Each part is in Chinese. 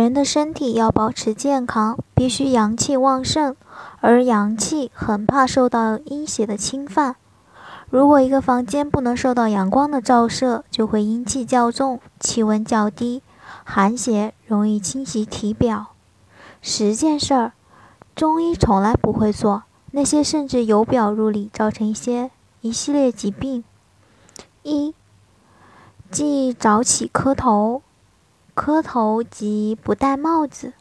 人的身体要保持健康，必须阳气旺盛，而阳气很怕受到阴邪的侵犯。如果一个房间不能受到阳光的照射，就会阴气较重，气温较低，寒邪容易侵袭体表。十件事儿，中医从来不会做，那些甚至由表入里，造成一些一系列疾病。一，忌早起磕头。磕头即不戴帽子。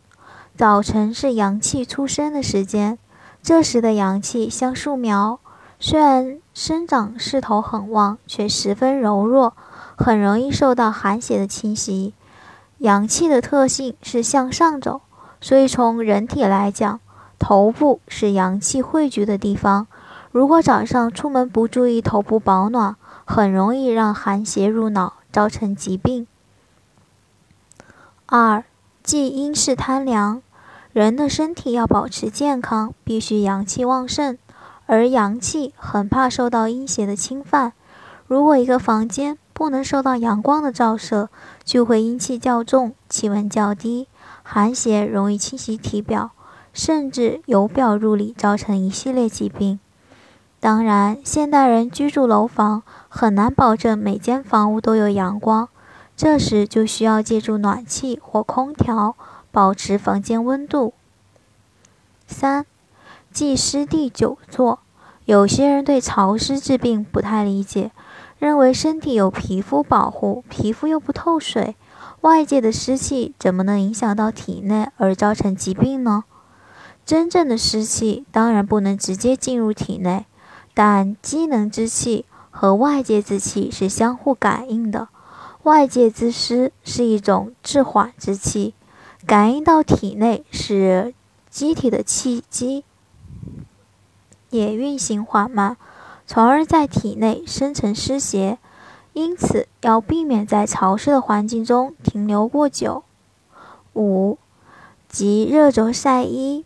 早晨是阳气出生的时间，这时的阳气像树苗，虽然生长势头很旺，却十分柔弱，很容易受到寒邪的侵袭。阳气的特性是向上走，所以从人体来讲，头部是阳气汇聚的地方。如果早上出门不注意头部保暖，很容易让寒邪入脑，造成疾病。二，忌因事贪凉。人的身体要保持健康，必须阳气旺盛，而阳气很怕受到阴邪的侵犯。如果一个房间不能受到阳光的照射，就会阴气较重，气温较低，寒邪容易侵袭体表，甚至由表入里，造成一系列疾病。当然，现代人居住楼房，很难保证每间房屋都有阳光。这时就需要借助暖气或空调保持房间温度。三，忌湿地久坐。有些人对潮湿治病不太理解，认为身体有皮肤保护，皮肤又不透水，外界的湿气怎么能影响到体内而造成疾病呢？真正的湿气当然不能直接进入体内，但机能之气和外界之气是相互感应的。外界之湿是一种滞缓之气，感应到体内，使机体的气机也运行缓慢，从而在体内生成湿邪。因此，要避免在潮湿的环境中停留过久。五，即热轴晒衣。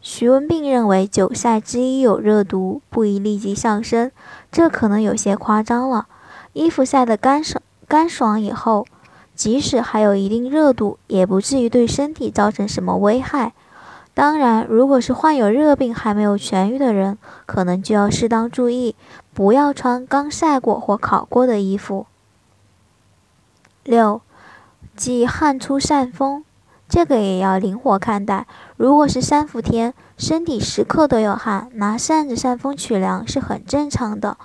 徐文斌认为，久晒之衣有热毒，不宜立即上身，这可能有些夸张了。衣服晒得干爽干爽以后，即使还有一定热度，也不至于对身体造成什么危害。当然，如果是患有热病还没有痊愈的人，可能就要适当注意，不要穿刚晒过或烤过的衣服。六，忌汗出扇风，这个也要灵活看待。如果是三伏天，身体时刻都有汗，拿扇子扇风取凉是很正常的。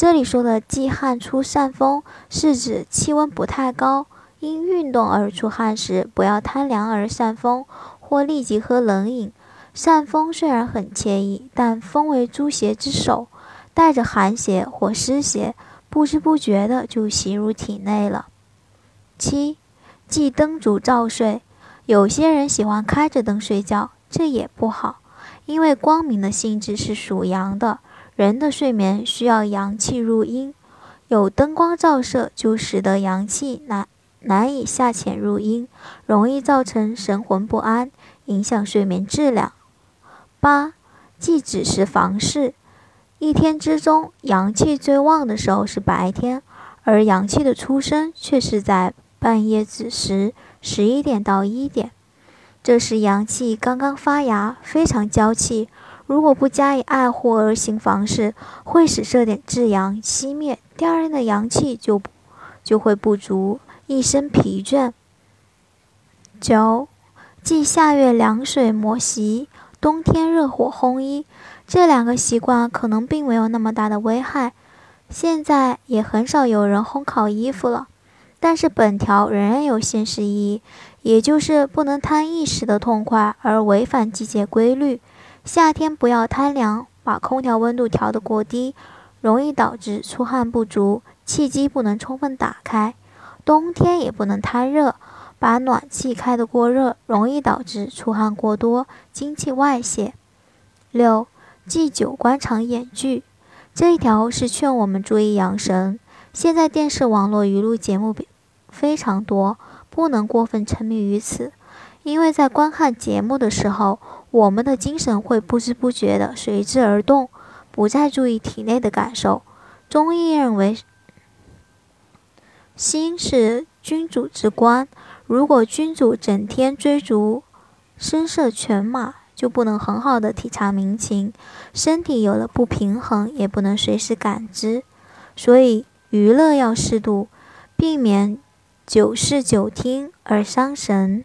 这里说的忌汗出扇风，是指气温不太高，因运动而出汗时，不要贪凉而扇风，或立即喝冷饮。扇风虽然很惬意，但风为诸邪之首，带着寒邪或湿邪，不知不觉的就袭入体内了。七，忌灯烛照睡。有些人喜欢开着灯睡觉，这也不好，因为光明的性质是属阳的。人的睡眠需要阳气入阴，有灯光照射就使得阳气难难以下潜入阴，容易造成神魂不安，影响睡眠质量。八，忌子时房事。一天之中，阳气最旺的时候是白天，而阳气的出生却是在半夜子时，十一点到一点，这时阳气刚刚发芽，非常娇气。如果不加以爱护而行房事，会使这点至阳熄灭，第二天的阳气就就会不足，一身疲倦。九，忌夏月凉水磨席，冬天热火烘衣，这两个习惯可能并没有那么大的危害。现在也很少有人烘烤衣服了，但是本条仍然有现实意义，也就是不能贪一时的痛快而违反季节规律。夏天不要贪凉，把空调温度调得过低，容易导致出汗不足，气机不能充分打开。冬天也不能贪热，把暖气开得过热，容易导致出汗过多、精气外泄。六、忌久观长演剧，这一条是劝我们注意养神。现在电视、网络娱乐节目非常多，不能过分沉迷于此，因为在观看节目的时候，我们的精神会不知不觉地随之而动，不再注意体内的感受。中医认为，心是君主之官。如果君主整天追逐声色犬马，就不能很好的体察民情，身体有了不平衡，也不能随时感知。所以娱乐要适度，避免久视久听而伤神。